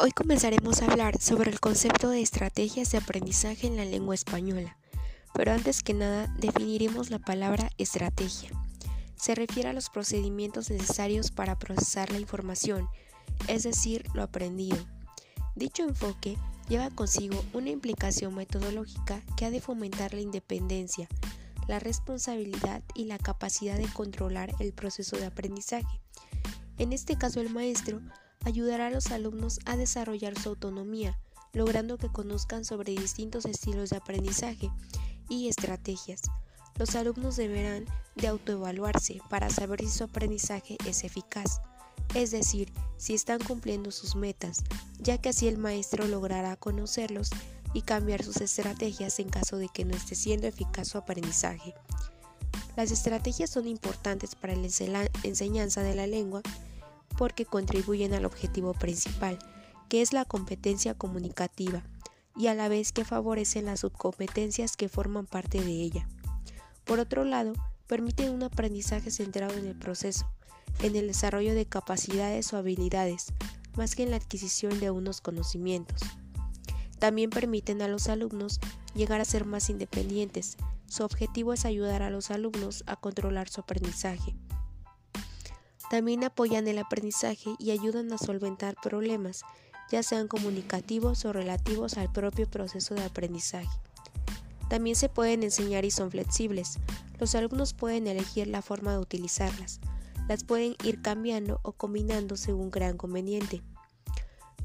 Hoy comenzaremos a hablar sobre el concepto de estrategias de aprendizaje en la lengua española, pero antes que nada definiremos la palabra estrategia. Se refiere a los procedimientos necesarios para procesar la información, es decir, lo aprendido. Dicho enfoque lleva consigo una implicación metodológica que ha de fomentar la independencia, la responsabilidad y la capacidad de controlar el proceso de aprendizaje. En este caso el maestro ayudará a los alumnos a desarrollar su autonomía, logrando que conozcan sobre distintos estilos de aprendizaje y estrategias. Los alumnos deberán de autoevaluarse para saber si su aprendizaje es eficaz, es decir, si están cumpliendo sus metas, ya que así el maestro logrará conocerlos y cambiar sus estrategias en caso de que no esté siendo eficaz su aprendizaje. Las estrategias son importantes para la enseñanza de la lengua porque contribuyen al objetivo principal, que es la competencia comunicativa, y a la vez que favorecen las subcompetencias que forman parte de ella. Por otro lado, permiten un aprendizaje centrado en el proceso, en el desarrollo de capacidades o habilidades, más que en la adquisición de unos conocimientos. También permiten a los alumnos llegar a ser más independientes. Su objetivo es ayudar a los alumnos a controlar su aprendizaje. También apoyan el aprendizaje y ayudan a solventar problemas, ya sean comunicativos o relativos al propio proceso de aprendizaje. También se pueden enseñar y son flexibles. Los alumnos pueden elegir la forma de utilizarlas. Las pueden ir cambiando o combinando según crean conveniente.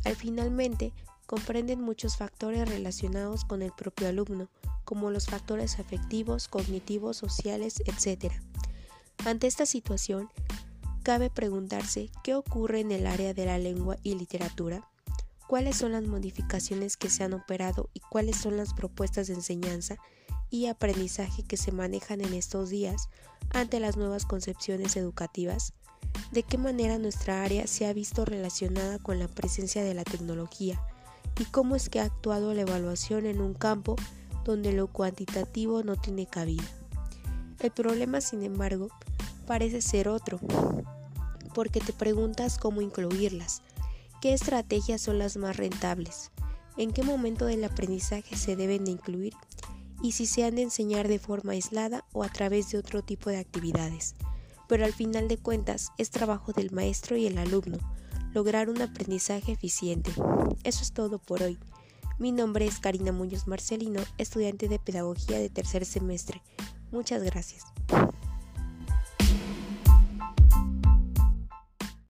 Al finalmente, comprenden muchos factores relacionados con el propio alumno, como los factores afectivos, cognitivos, sociales, etc. Ante esta situación, Cabe preguntarse qué ocurre en el área de la lengua y literatura, cuáles son las modificaciones que se han operado y cuáles son las propuestas de enseñanza y aprendizaje que se manejan en estos días ante las nuevas concepciones educativas, de qué manera nuestra área se ha visto relacionada con la presencia de la tecnología y cómo es que ha actuado la evaluación en un campo donde lo cuantitativo no tiene cabida. El problema, sin embargo, parece ser otro, porque te preguntas cómo incluirlas, qué estrategias son las más rentables, en qué momento del aprendizaje se deben de incluir y si se han de enseñar de forma aislada o a través de otro tipo de actividades. Pero al final de cuentas es trabajo del maestro y el alumno lograr un aprendizaje eficiente. Eso es todo por hoy. Mi nombre es Karina Muñoz Marcelino, estudiante de Pedagogía de tercer semestre. Muchas gracias.